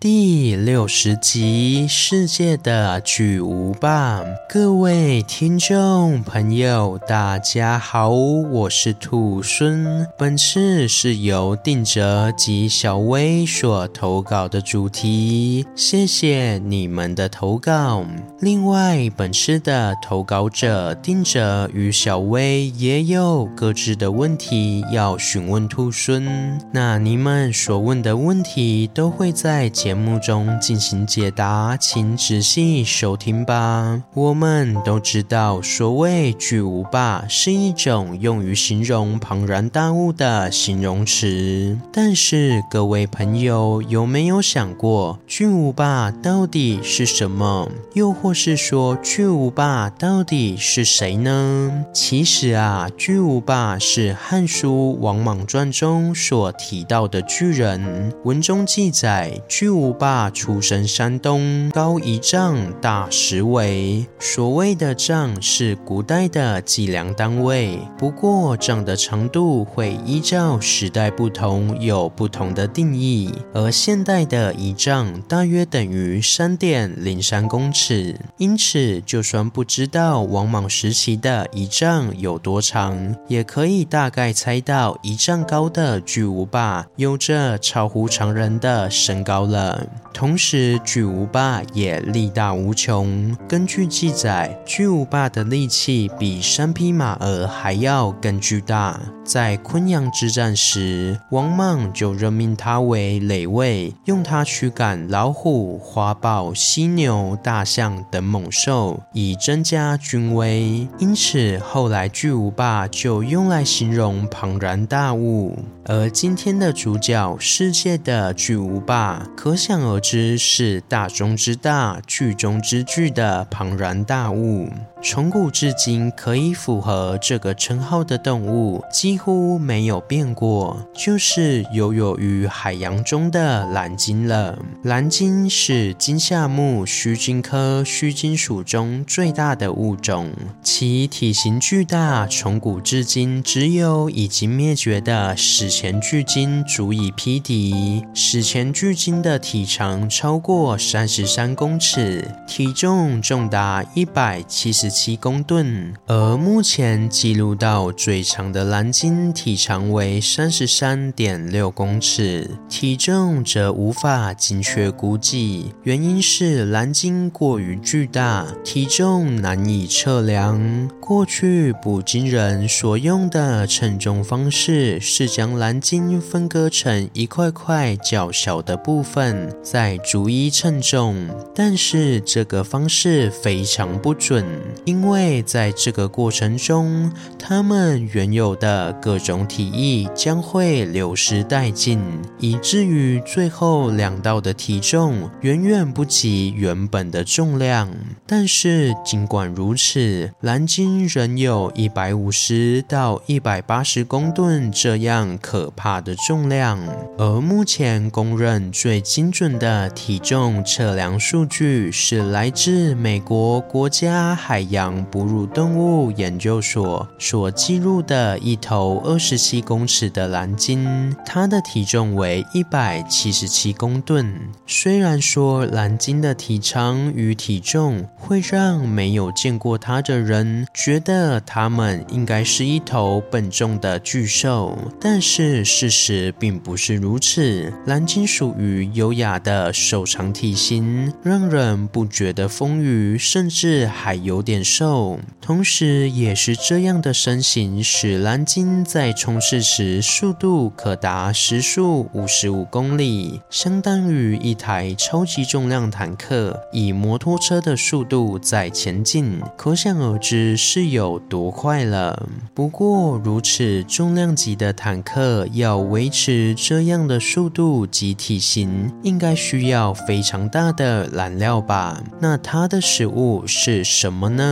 第六十集：世界的巨无霸。各位听众朋友，大家好，我是兔孙。本次是由定哲及小薇所投稿的主题，谢谢你们的投稿。另外，本次的投稿者定哲与小薇也有各自的问题要询问兔孙。那你们所问的问题都会在节节目中进行解答，请仔细收听吧。我们都知道，所谓巨无霸是一种用于形容庞然大物的形容词。但是，各位朋友有没有想过，巨无霸到底是什么？又或是说，巨无霸到底是谁呢？其实啊，巨无霸是《汉书·王莽传》中所提到的巨人。文中记载，巨无霸。出身山东，高一丈，大十围。所谓的丈是古代的计量单位，不过丈的长度会依照时代不同有不同的定义。而现代的一丈大约等于三点零三公尺，因此就算不知道王莽时期的一丈有多长，也可以大概猜到一丈高的巨无霸有着超乎常人的身高了。同时，巨无霸也力大无穷。根据记载，巨无霸的力气比三匹马儿还要更巨大。在昆阳之战时，王莽就任命他为垒尉，用他驱赶老虎、花豹、犀牛、大象等猛兽，以增加军威。因此，后来巨无霸就用来形容庞然大物。而今天的主角，世界的巨无霸，可可想而知是大中之大、巨中之巨的庞然大物。从古至今，可以符合这个称号的动物几乎没有变过，就是游泳于海洋中的蓝鲸了。蓝鲸是鲸下目须鲸科须鲸属中最大的物种，其体型巨大，从古至今只有已经灭绝的史前巨鲸足以匹敌。史前巨鲸的体长超过三十三公尺，体重重达一百七十七公吨，而目前记录到最长的蓝鲸体长为三十三点六公尺，体重则无法精确估计，原因是蓝鲸过于巨大，体重难以测量。过去捕鲸人所用的称重方式是将蓝鲸分割成一块块较小的部分，再逐一称重，但是这个方式非常不准。因为在这个过程中，它们原有的各种体液将会流失殆尽，以至于最后两道的体重远远不及原本的重量。但是尽管如此，蓝鲸仍有一百五十到一百八十公吨这样可怕的重量。而目前公认最精准的体重测量数据是来自美国国家海洋。哺乳动物研究所所记录的一头二十七公尺的蓝鲸，它的体重为一百七十七公吨。虽然说蓝鲸的体长与体重会让没有见过它的人觉得它们应该是一头笨重的巨兽，但是事实并不是如此。蓝鲸属于优雅的瘦长体型，让人不觉得丰腴，甚至还有点。瘦，同时也是这样的身形，使蓝鲸在冲刺时速度可达时速五十五公里，相当于一台超级重量坦克以摩托车的速度在前进，可想而知是有多快了。不过，如此重量级的坦克要维持这样的速度及体型，应该需要非常大的燃料吧？那它的食物是什么呢？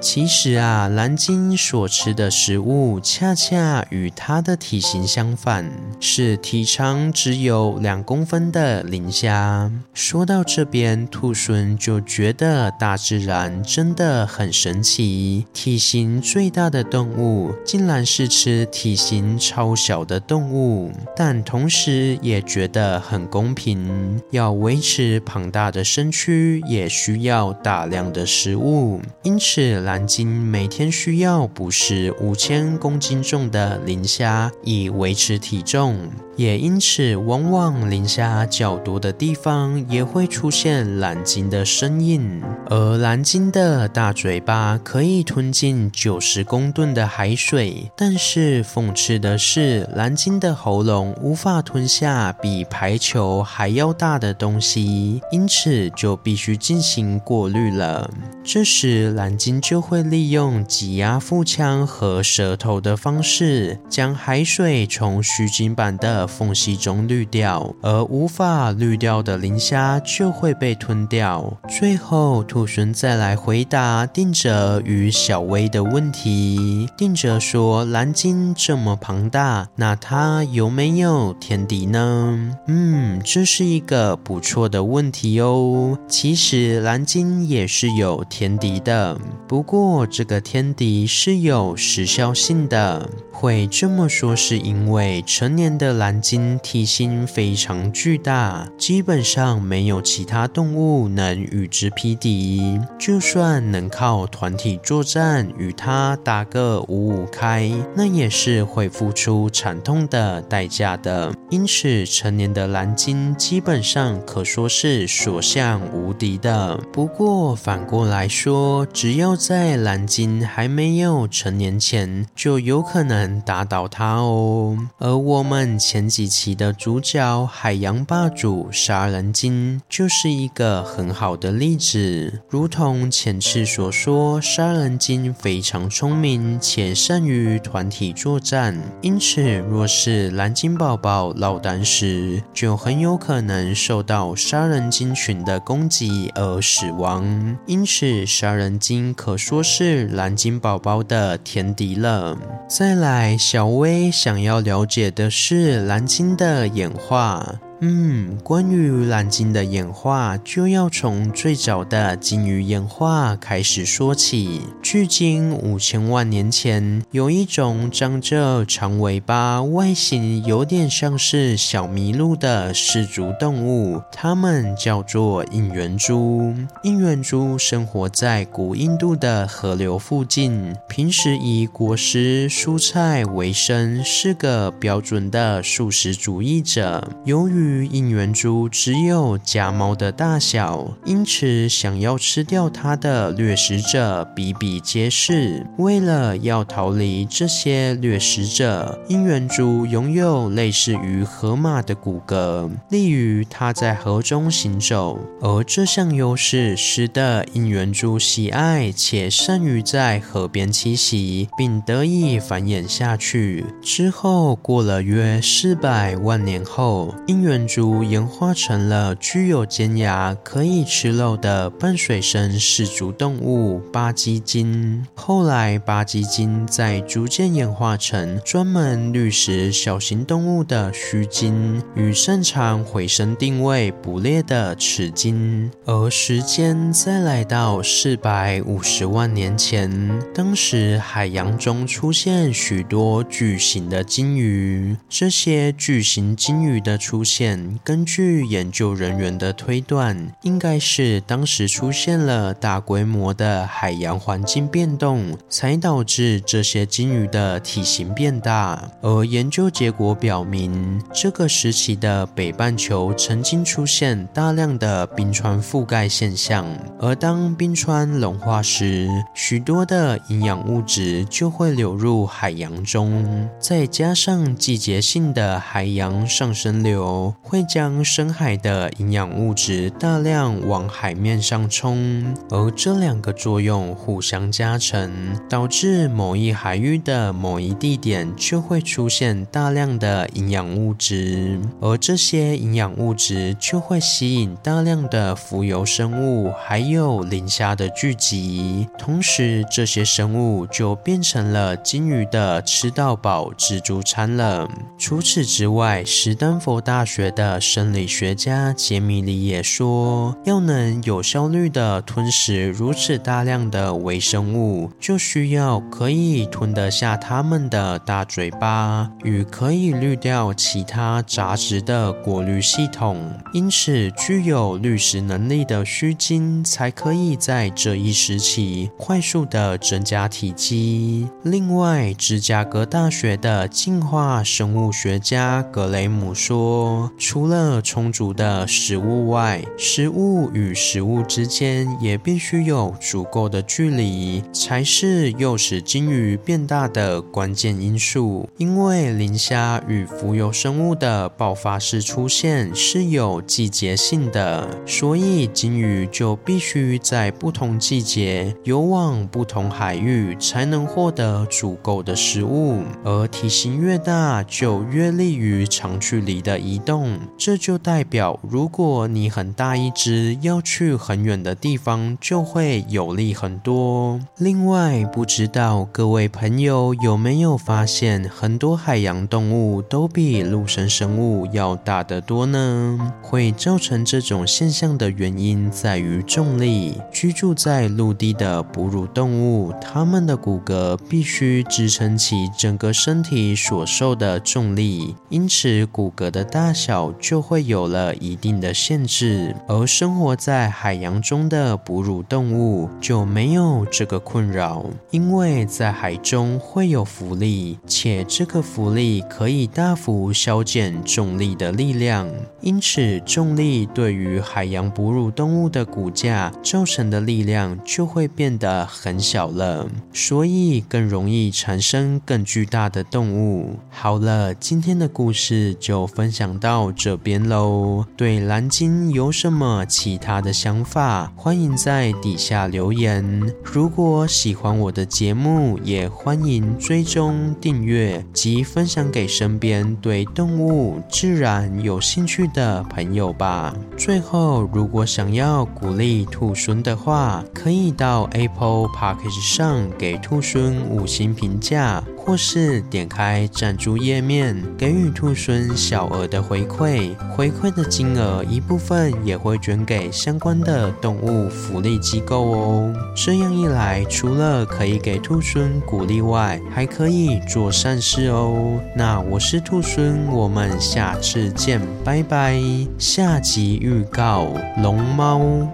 其实啊，蓝鲸所吃的食物恰恰与它的体型相反，是体长只有两公分的磷虾。说到这边，兔孙就觉得大自然真的很神奇，体型最大的动物竟然是吃体型超小的动物，但同时也觉得很公平。要维持庞大的身躯，也需要大量的食物，因此蓝鲸每天需要捕食五千公斤重的磷虾以维持体重。也因此，往往磷虾较多的地方，也会出现蓝鲸的身影。而蓝鲸的大嘴巴可以吞进九十公吨的海水，但是讽刺的是，蓝鲸的喉咙无法吞下比排球还要大的东西，因此就必须进行过滤了。这时，蓝鲸就会利用挤压腹腔和舌头的方式，将海水从须鲸板的缝隙中滤掉，而无法滤掉的磷虾就会被吞掉。最后，兔猻再来回答定哲与小薇的问题。定哲说：“蓝鲸这么庞大，那它有没有天敌呢？”嗯，这是一个不错的问题哦。其实蓝鲸也是有天敌的，不过这个天敌是有时效性的。会这么说是因为成年的蓝。蓝鲸体型非常巨大，基本上没有其他动物能与之匹敌。就算能靠团体作战与它打个五五开，那也是会付出惨痛的代价的。因此，成年的蓝鲸基本上可说是所向无敌的。不过反过来说，只要在蓝鲸还没有成年前，就有可能打倒它哦。而我们前前几期的主角海洋霸主杀人鲸就是一个很好的例子。如同前次所说，杀人鲸非常聪明且善于团体作战，因此若是蓝鲸宝宝落单时，就很有可能受到杀人鲸群的攻击而死亡。因此，杀人鲸可说是蓝鲸宝宝的天敌了。再来，小薇想要了解的是蓝。鲸的演化。嗯，关于蓝鲸的演化，就要从最早的鲸鱼演化开始说起。距今五千万年前，有一种长着长尾巴、外形有点像是小麋鹿的氏足动物，它们叫做印原蛛。印原蛛生活在古印度的河流附近，平时以果实、蔬菜为生，是个标准的素食主义者。由于印原蛛只有家猫的大小，因此想要吃掉它的掠食者比比皆是。为了要逃离这些掠食者，印原蛛拥有类似于河马的骨骼，利于它在河中行走。而这项优势使得印原蛛喜爱且善于在河边栖息，并得以繁衍下去。之后过了约四百万年后，印原蛛演化成了具有尖牙、可以吃肉的半水生始足动物巴基鲸。后来，巴基鲸在逐渐演化成专门掠食小型动物的须鲸，与擅长回声定位捕猎的齿鲸。而时间再来到四百五十万年前，当时海洋中出现许多巨型的鲸鱼，这些巨型鲸鱼的出现。根据研究人员的推断，应该是当时出现了大规模的海洋环境变动，才导致这些鲸鱼的体型变大。而研究结果表明，这个时期的北半球曾经出现大量的冰川覆盖现象，而当冰川融化时，许多的营养物质就会流入海洋中，再加上季节性的海洋上升流。会将深海的营养物质大量往海面上冲，而这两个作用互相加成，导致某一海域的某一地点就会出现大量的营养物质，而这些营养物质就会吸引大量的浮游生物，还有磷虾的聚集，同时这些生物就变成了鲸鱼的吃到饱自助餐了。除此之外，史丹佛大学的生理学家杰米里也说，要能有效率地吞食如此大量的微生物，就需要可以吞得下它们的大嘴巴与可以滤掉其他杂质的过滤系统。因此，具有滤食能力的须鲸才可以在这一时期快速地增加体积。另外，芝加哥大学的进化生物学家格雷姆说，除了充足的食物外，食物与食物之间也必须有足够的距离，才是诱使鲸鱼变大的关键因素。因为磷虾与浮游生物的爆发式出现是有季节性的，所以鲸鱼就必须在不同季节游往不同海域，才能获得足够的食物。而体型越大，就越利于长距离的移动。这就代表，如果你很大一只，要去很远的地方，就会有利很多。另外，不知道各位朋友有没有发现，很多海洋动物都比陆生生物要大得多呢？会造成这种现象的原因在于重力。居住在陆地的哺乳动物，它们的骨骼必须支撑起整个身体所受的重力，因此骨骼的大小就会有了一定的限制。而生活在海洋中的哺乳动物就没有这个困扰，因为在海中会有浮力，且这个浮力可以大幅消减重力的力量，因此重力对于海洋哺乳动物的骨架造成的力量就会变得很小了，所以更容易产生更巨大的动物。好了，今天的故事就分享到到这边喽。对蓝鲸有什么其他的想法？欢迎在底下留言。如果喜欢我的节目，也欢迎追踪订阅及分享给身边对动物、自然有兴趣的朋友吧。最后，如果想要鼓励兔孙的话，可以到 Apple Podcast 上给兔孙五星评价。或是点开赞助页面，给予兔猻小额的回馈，回馈的金额一部分也会捐给相关的动物福利机构哦。这样一来，除了可以给兔猻鼓励外，还可以做善事哦。那我是兔猻，我们下次见，拜拜。下集预告：龙猫。